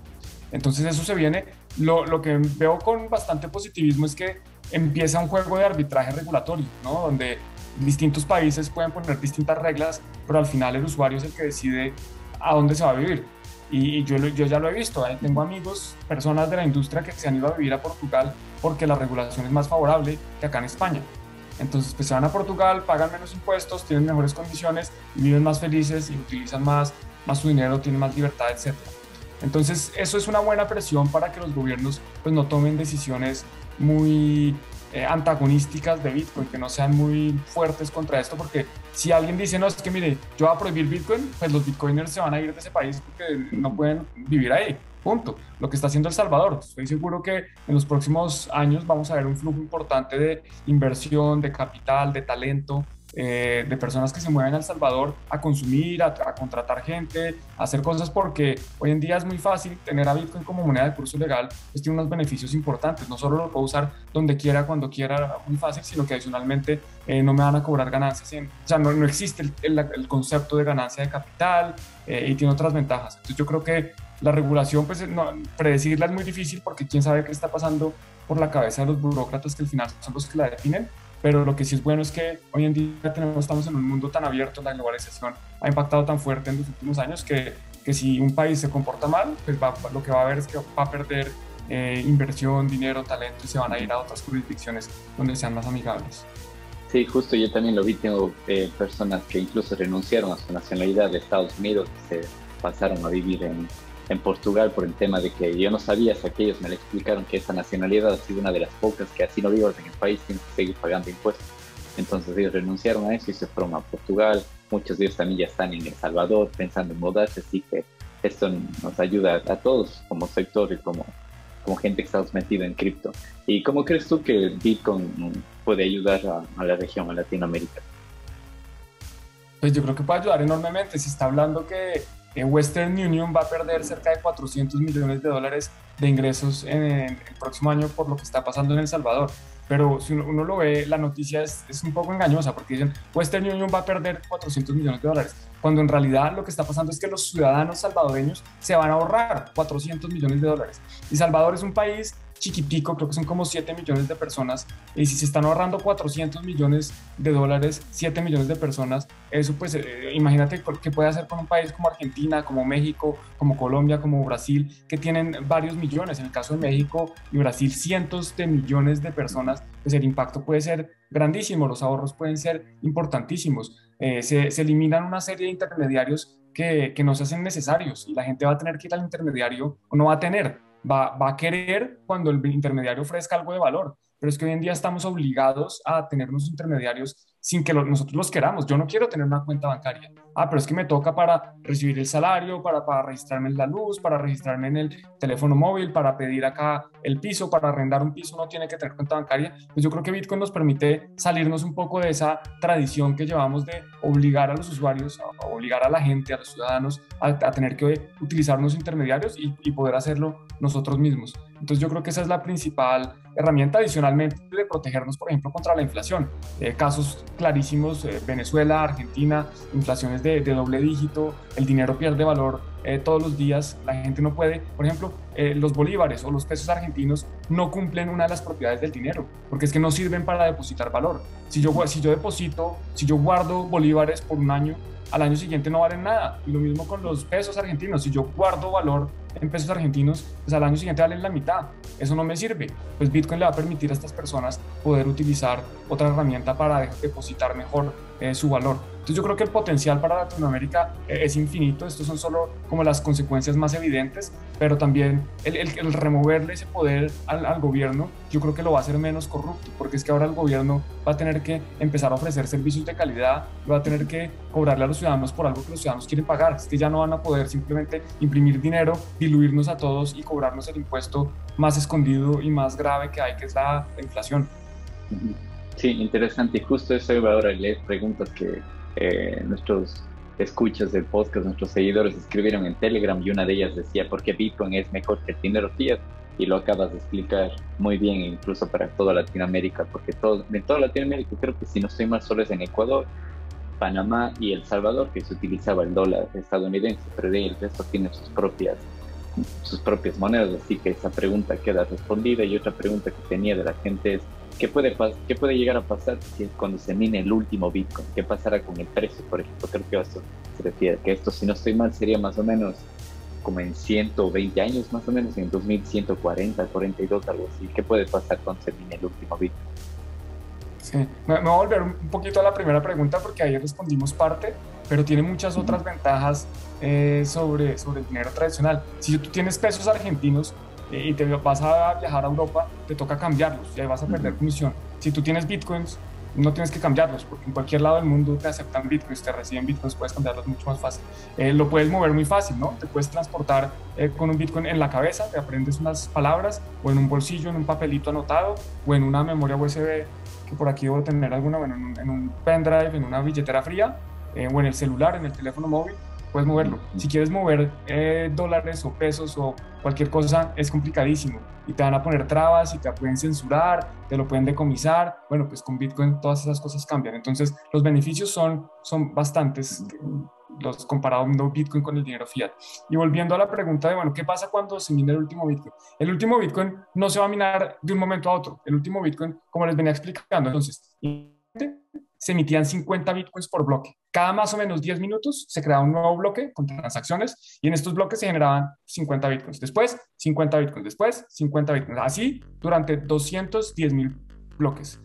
Entonces eso se viene. Lo, que veo con bastante positivismo es que empieza un juego de arbitraje regulatorio, donde distintos países pueden poner distintas reglas, pero al final el usuario es el que decide a dónde se va a vivir. Y, yo, yo ya lo he visto, ¿eh? tengo amigos, personas de la industria que se han ido a vivir a Portugal porque la regulación es más favorable que acá en España. Entonces, pues se van a Portugal, pagan menos impuestos, tienen mejores condiciones, viven más felices y utilizan más, más su dinero, tienen más libertad, etc. Entonces, eso es una buena presión para que los gobiernos pues, no tomen decisiones muy eh, antagonísticas de Bitcoin, que no sean muy fuertes contra esto, porque si alguien dice, no, es que mire, yo voy a prohibir Bitcoin, pues los Bitcoiners se van a ir de ese país porque no pueden vivir ahí. Punto. Lo que está haciendo El Salvador. Estoy seguro que en los próximos años vamos a ver un flujo importante de inversión, de capital, de talento, eh, de personas que se mueven a El Salvador a consumir, a, contratar gente, a hacer cosas porque hoy en día es muy fácil tener a Bitcoin como moneda de curso legal, pues tiene unos beneficios importantes. No solo lo puedo usar donde quiera, cuando quiera, muy fácil, sino que adicionalmente eh, no me van a cobrar ganancias. En, o sea, no, no existe el, el, concepto de ganancia de capital eh, y tiene otras ventajas. Entonces yo creo que la regulación, pues no, predecirla es muy difícil porque quién sabe qué está pasando por la cabeza de los burócratas que al final son los que la definen, pero lo que sí es bueno es que hoy en día tenemos, estamos en un mundo tan abierto, la globalización ha impactado tan fuerte en los últimos años que, que si un país se comporta mal, pues lo que va a haber es que va a perder eh, inversión, dinero, talento y se van a ir a otras jurisdicciones donde sean más amigables. Sí, justo yo también lo vi, tengo eh, personas que incluso renunciaron a su nacionalidad de Estados Unidos, se pasaron a vivir en, en Portugal por el tema de que yo no sabía hasta que ellos me lo explicaron que esa nacionalidad ha sido una de las pocas que así no vivas en el país sin seguir pagando impuestos. Entonces ellos renunciaron a eso y se fueron a Portugal. Muchos de ellos también ya están en El Salvador pensando en mudarse, así que esto nos ayuda a todos como sector y como, como gente que estamos metido en cripto. ¿Y cómo crees tú que Bitcoin puede ayudar a, a la región, a Latinoamérica? Pues yo creo que puede ayudar enormemente. Se está hablando que Western Union va a perder cerca de 400 millones de dólares de ingresos en el próximo año por lo que está pasando en El Salvador. Pero si uno, lo ve, la noticia es, es, un poco engañosa porque dicen Western Union va a perder 400 millones de dólares, cuando en realidad lo que está pasando es que los ciudadanos salvadoreños se van a ahorrar 400 millones de dólares. Y Salvador es un país chiquitico, creo que son como 7 millones de personas, y si se están ahorrando 400 millones de dólares, 7 millones de personas, eso pues eh, imagínate qué puede hacer con un país como Argentina, como México, como Colombia, como Brasil, que tienen varios millones, en el caso de México y Brasil, cientos de millones de personas, pues el impacto puede ser grandísimo, los ahorros pueden ser importantísimos, eh, se, eliminan una serie de intermediarios que, que no se hacen necesarios y la gente va a tener que ir al intermediario o no va a tener va, va a querer cuando el intermediario ofrezca algo de valor. Pero es que hoy en día estamos obligados a tener unos intermediarios sin que nosotros los queramos. Yo no quiero tener una cuenta bancaria. Ah, pero es que me toca para recibir el salario, para, para registrarme en la luz, para registrarme en el teléfono móvil, para pedir acá el piso, para arrendar un piso, no tiene que tener cuenta bancaria. Pues yo creo que Bitcoin nos permite salirnos un poco de esa tradición que llevamos de obligar a los usuarios, obligar a la gente, a los ciudadanos a, tener que utilizar unos intermediarios y poder hacerlo nosotros mismos. Entonces yo creo que esa es la principal herramienta adicionalmente de protegernos, por ejemplo, contra la inflación. Eh, casos clarísimos, eh, Venezuela, Argentina, inflaciones de, doble dígito, el dinero pierde valor eh, todos los días, la gente no puede, por ejemplo, los bolívares o los pesos argentinos no cumplen una de las propiedades del dinero, porque es que no sirven para depositar valor. Si yo, si yo deposito, si yo guardo bolívares por un año, al año siguiente no valen nada. Y lo mismo con los pesos argentinos. Si yo guardo valor en pesos argentinos, pues al año siguiente valen la mitad. Eso no me sirve. Pues Bitcoin le va a permitir a estas personas poder utilizar otra herramienta para depositar mejor eh, su valor. Entonces yo creo que el potencial para Latinoamérica eh, es infinito, estos son solo como las consecuencias más evidentes, pero también el, el, removerle ese poder al, al, gobierno, yo creo que lo va a hacer menos corrupto, porque es que ahora el gobierno va a tener que empezar a ofrecer servicios de calidad, va a tener que cobrarle a los ciudadanos por algo que los ciudadanos quieren pagar, es que ya no van a poder simplemente imprimir dinero, diluirnos a todos y cobrarnos el impuesto más escondido y más grave que hay, que es la inflación. Sí, interesante. Y justo eso iba ahora a leer preguntas que eh, nuestros escuchas del podcast, nuestros seguidores escribieron en Telegram y una de ellas decía, ¿por qué Bitcoin es mejor que el dinero fiat? Y lo acabas de explicar muy bien, incluso para toda Latinoamérica, porque todo, en toda Latinoamérica creo que si no estoy mal solo es en Ecuador, Panamá y El Salvador que se utilizaba el dólar estadounidense, pero de el resto tiene sus propias sus propias monedas, así que esa pregunta queda respondida y otra pregunta que tenía de la gente es ¿Qué puede, ¿Qué puede llegar a pasar si cuando se mine el último Bitcoin? ¿Qué pasará con el precio, por ejemplo? Creo que esto se refiere, que esto, si no estoy mal, sería más o menos como en 120 años, más o menos, en 2140, 42, algo así. ¿Qué puede pasar cuando se mine el último Bitcoin? Me, voy a volver un poquito a la primera pregunta porque ahí respondimos parte, pero tiene muchas otras ventajas eh, sobre, sobre el dinero tradicional. Si tú tienes pesos argentinos y te vas a viajar a Europa, te toca cambiarlos y ahí vas a perder comisión. Si tú tienes bitcoins, no tienes que cambiarlos, porque en cualquier lado del mundo te aceptan bitcoins, te reciben bitcoins, puedes cambiarlos mucho más fácil. Eh, lo puedes mover muy fácil, ¿no? Te puedes transportar eh, con un bitcoin en la cabeza, te aprendes unas palabras, o en un bolsillo, en un papelito anotado, o en una memoria USB, que por aquí debo tener alguna, bueno, en un, pendrive, en una billetera fría, eh, o en el celular, en el teléfono móvil, puedes moverlo. Si quieres mover dólares o pesos o cualquier cosa, es complicadísimo y te van a poner trabas y te pueden censurar, te lo pueden decomisar. Bueno, pues con Bitcoin todas esas cosas cambian. Entonces, los beneficios son, son bastantes los comparando Bitcoin con el dinero fiat. Y volviendo a la pregunta de, bueno, ¿qué pasa cuando se mina el último Bitcoin? El último Bitcoin no se va a minar de un momento a otro. El último Bitcoin, como les venía explicando, entonces, se emitían 50 bitcoins por bloque. Cada más o menos 10 minutos se creaba un nuevo bloque con transacciones y en estos bloques se generaban 50 bitcoins. Después, 50 bitcoins. Después, 50 bitcoins. Así durante 210 mil bloques.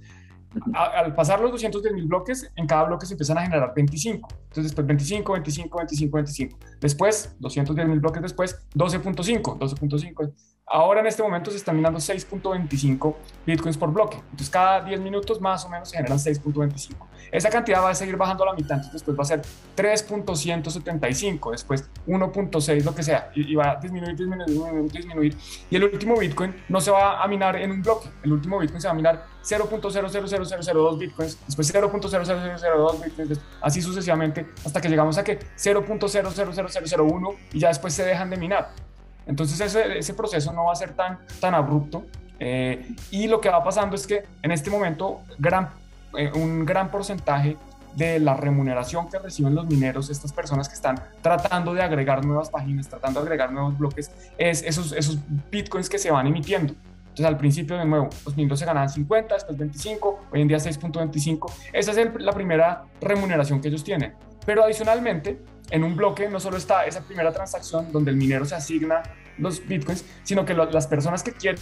Al pasar los 210 mil bloques, en cada bloque se empiezan a generar 25. Entonces, después 25, 25, 25, 25. Después, 210 mil bloques después, 12.5, 12.5. Ahora en este momento se están minando 6.25 bitcoins por bloque. Entonces cada 10 minutos más o menos se generan 6.25. Esa cantidad va a seguir bajando a la mitad, entonces después va a ser 3.175, después 1.6, lo que sea, y, va a disminuir, disminuir, disminuir, disminuir. Y el último bitcoin no se va a minar en un bloque, el último bitcoin se va a minar 0.000002 bitcoins, después 0.00002 bitcoins, así sucesivamente, hasta que llegamos a que 0.000001 y ya después se dejan de minar. Entonces ese, ese proceso no va a ser tan, tan abrupto eh, y lo que va pasando es que en este momento gran, eh, un gran porcentaje de la remuneración que reciben los mineros, estas personas que están tratando de agregar nuevas páginas, tratando de agregar nuevos bloques, es esos, esos bitcoins que se van emitiendo. Entonces al principio de nuevo, los mineros se ganaban 50, después 25, hoy en día 6.25. Esa es la primera remuneración que ellos tienen. Pero adicionalmente, en un bloque no solo está esa primera transacción donde el minero se asigna los bitcoins, sino que las personas que quieren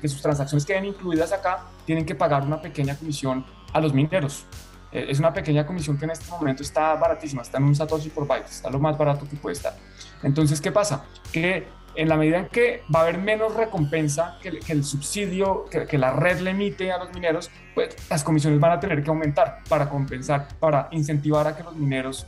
que sus transacciones queden incluidas acá tienen que pagar una pequeña comisión a los mineros. Eh, es una pequeña comisión que en este momento está baratísima, está en un Satoshi por byte, está lo más barato que puede estar. Entonces, ¿qué pasa? Que en la medida en que va a haber menos recompensa que, el subsidio que, la red le emite a los mineros, pues las comisiones van a tener que aumentar para compensar, para incentivar a que los mineros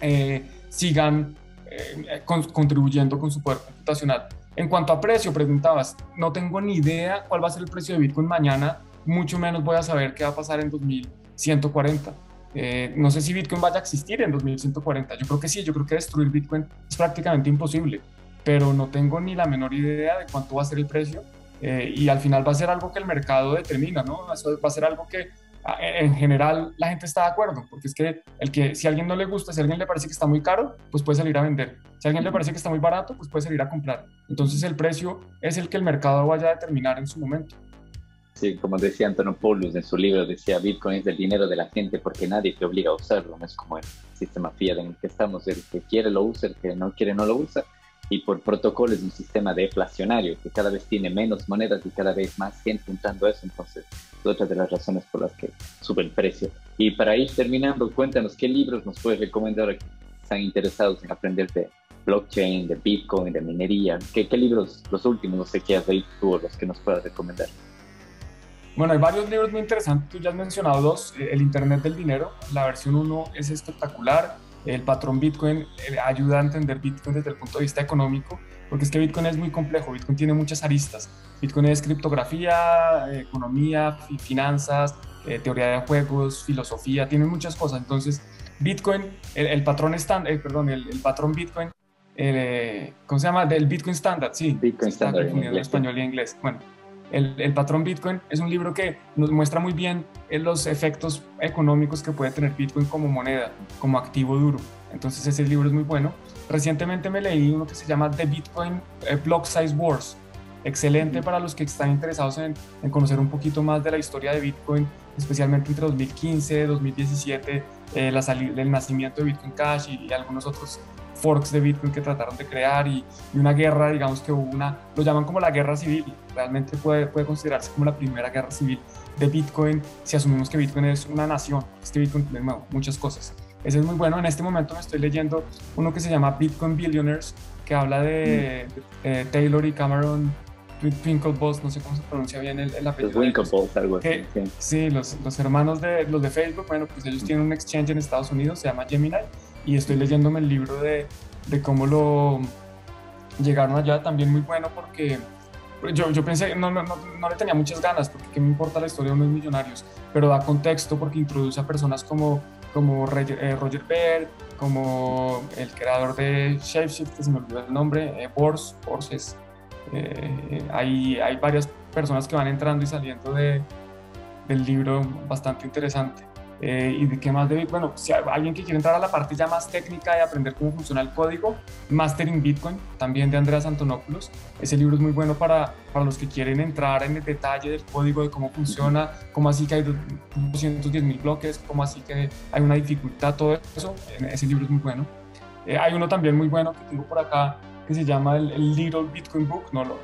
eh, sigan eh, contribuyendo con su poder computacional. En cuanto a precio, preguntabas, no tengo ni idea cuál va a ser el precio de Bitcoin mañana, mucho menos voy a saber qué va a pasar en 2140. Eh, no sé si Bitcoin vaya a existir en 2140. Yo creo que sí, yo creo que destruir Bitcoin es prácticamente imposible, pero no tengo ni la menor idea de cuánto va a ser el precio. Eh, y al final va a ser algo que el mercado determina, ¿no? va a ser algo que en general la gente está de acuerdo, porque es que, el que si a alguien no le gusta, si a alguien le parece que está muy caro, pues puede salir a vender. Si a alguien le parece que está muy barato, pues puede salir a comprar. Entonces el precio es el que el mercado vaya a determinar en su momento. Sí, como decía Antonopoulos en su libro, decía Bitcoin es el dinero de la gente porque nadie te obliga a usarlo, no es como el sistema fiat en el que estamos, el que quiere lo usa, el que no quiere no lo usa, y por protocolo es un sistema deflacionario que cada vez tiene menos monedas y cada vez más gente juntando eso, entonces es otra de las razones por las que sube el precio. Y para ir terminando, cuéntanos qué libros nos puedes recomendar a que están interesados en aprender de blockchain, de Bitcoin, de minería. ¿Qué, qué libros, los últimos, no sé qué has leído tú o los que nos puedas recomendar? Bueno, hay varios libros muy interesantes, tú ya has mencionado dos, eh, El Internet del Dinero, la versión 1 es espectacular, el patrón Bitcoin eh, ayuda a entender Bitcoin desde el punto de vista económico, porque es que Bitcoin es muy complejo, Bitcoin tiene muchas aristas. Bitcoin es criptografía, economía, finanzas, eh, teoría de juegos, filosofía, tiene muchas cosas. Entonces, Bitcoin, el, patrón estándar, eh, perdón, el, patrón Bitcoin, ¿cómo se llama? Del Bitcoin Standard, sí. Bitcoin Standard en, español y inglés. Bueno, el, patrón Bitcoin es un libro que nos muestra muy bien eh, los efectos económicos que puede tener Bitcoin como moneda, como activo duro. Entonces ese libro es muy bueno. Recientemente me leí uno que se llama The Bitcoin eh, Block Size Wars. Excelente para los que están interesados en, conocer un poquito más de la historia de Bitcoin, especialmente entre 2015 y 2017, eh, la el nacimiento de Bitcoin Cash y, algunos otros forks de Bitcoin que trataron de crear y, una guerra, digamos que hubo una, lo llaman como la guerra civil, realmente puede, puede considerarse como la primera guerra civil de Bitcoin si asumimos que Bitcoin es una nación, es que Bitcoin tiene muchas cosas. Ese es muy bueno. En este momento me estoy leyendo uno que se llama Bitcoin Billionaires, que habla de, mm. Taylor y Cameron Winklevoss, no sé cómo se pronuncia bien el, el apellido. Los Winklevoss, algo así. sí, los, los, hermanos de los de Facebook, bueno, pues ellos tienen un exchange en Estados Unidos, se llama Gemini, y estoy leyéndome el libro de, de cómo lo llegaron allá, también muy bueno porque yo, yo pensé, no, no, no, no, le tenía muchas ganas, porque qué me importa la historia de unos millonarios, pero da contexto porque introduce a personas como, como eh, Roger Ver, como el creador de Shapeshift, que se me olvidó el nombre, eh, Bors, es, eh, hay, varias personas que van entrando y saliendo de, del libro bastante interesante. Eh, ¿Y de qué más de Bueno, si hay alguien que quiere entrar a la parte ya más técnica de aprender cómo funciona el código, Mastering Bitcoin, también de Andreas Antonopoulos. Ese libro es muy bueno para, para los que quieren entrar en el detalle del código, de cómo funciona, cómo así que hay 210 mil bloques, cómo así que hay una dificultad, todo eso. Ese libro es muy bueno. Eh, hay uno también muy bueno que tengo por acá que se llama el, Little Bitcoin Book, no lo...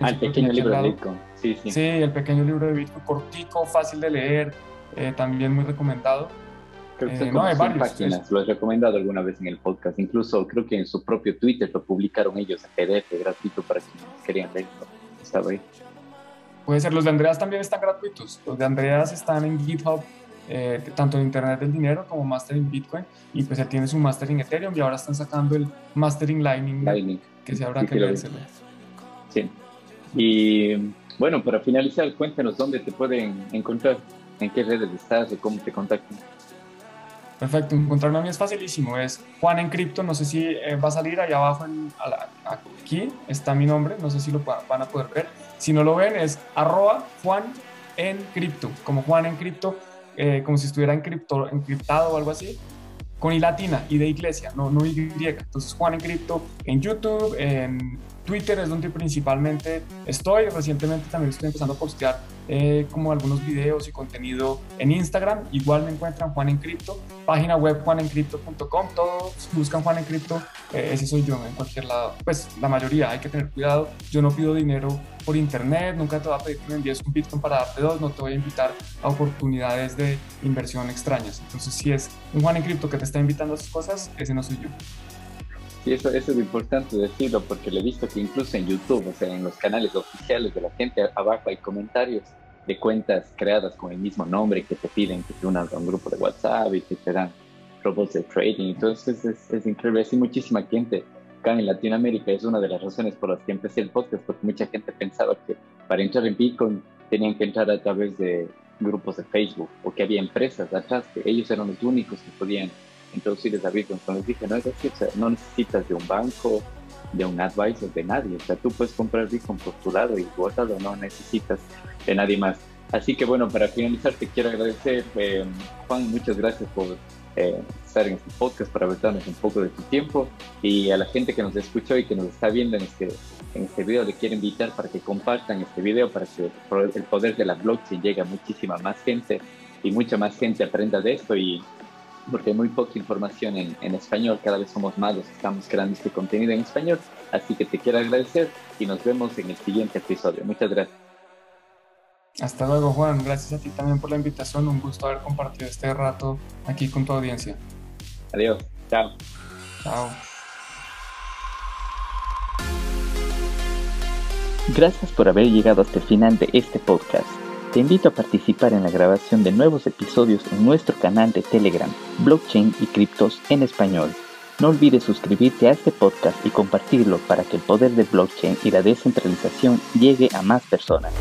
Ah, el pequeño libro de Bitcoin. Sí, sí. sí, el pequeño libro de Bitcoin, cortico, fácil de leer, eh, también muy recomendado. Creo que eh, no, hay varios. páginas, lo he recomendado alguna vez en el podcast, incluso creo que en su propio Twitter lo publicaron ellos en PDF gratuito para quienes querían leerlo. Estaba ahí. Puede ser, los de Andreas también están gratuitos. Los de Andreas están en GitHub, eh, tanto en Internet del Dinero como Mastering Bitcoin, y pues ya tiene su Mastering Ethereum y ahora están sacando el Mastering Lightning, Lightning. que se habrá sí, que leérselo. Sí. Y bueno, para finalizar, cuéntanos dónde te pueden encontrar en qué redes estás o cómo te contactan. Perfecto, encontrarme a mí es facilísimo, es Juan en Cripto, no sé si eh, va a salir allá abajo, aquí está mi nombre, no sé si lo van a poder ver, si no lo ven es arroba Juan en Cripto, como Juan en Cripto, eh, como si estuviera encriptado o algo así, con i latina y de iglesia, no, no y. Entonces Juan en Cripto en YouTube, en Twitter es donde principalmente estoy. Recientemente también estoy empezando a postear eh, como algunos videos y contenido en Instagram. Igual me encuentran Juan en Cripto, página web juanencrypto.com. Todos buscan Juan en Cripto, eh, ese soy yo en cualquier lado. Pues la mayoría, hay que tener cuidado. Yo no pido dinero por internet, nunca te voy a pedir que me envíes un Bitcoin para darte dos, no te voy a invitar a oportunidades de inversión extrañas. Entonces, si es un Juan en Cripto que te está invitando a esas cosas, ese no soy yo. Y eso, eso es importante decirlo porque le he visto que incluso en YouTube, o sea, en los canales oficiales de la gente, abajo hay comentarios de cuentas creadas con el mismo nombre que te piden que te unas a un grupo de WhatsApp y que te dan robots de trading. Entonces es, es increíble. Hay muchísima gente acá en Latinoamérica. Es una de las razones por las que empecé el podcast, porque mucha gente pensaba que para entrar en Bitcoin tenían que entrar a través de grupos de Facebook o que había empresas atrás que ellos eran los únicos que podían introducirles a Bitcoin. Entonces dije, no es así, o sea, no necesitas de un banco, de un advisor, de nadie. O sea, tú puedes comprar Bitcoin por tu lado y guárdalo, no necesitas de nadie más. Así que bueno, para finalizar te quiero agradecer, eh, Juan, muchas gracias por eh, estar en este podcast, para darnos un poco de tu tiempo y a la gente que nos escuchó y que nos está viendo en este, en este video, le quiero invitar para que compartan este video para que el poder de la blockchain llegue a muchísima más gente y mucha más gente aprenda de esto y porque hay muy poca información en, en, español, cada vez somos más los que estamos creando este contenido en español, así que te quiero agradecer y nos vemos en el siguiente episodio. Muchas gracias. Hasta luego Juan, gracias a ti también por la invitación, un gusto haber compartido este rato aquí con tu audiencia. Adiós, chao. Chao. Gracias por haber llegado hasta el final de este podcast. Te invito a participar en la grabación de nuevos episodios en nuestro canal de Telegram, Blockchain y Criptos en Español. No olvides suscribirte a este podcast y compartirlo para que el poder del blockchain y la descentralización llegue a más personas.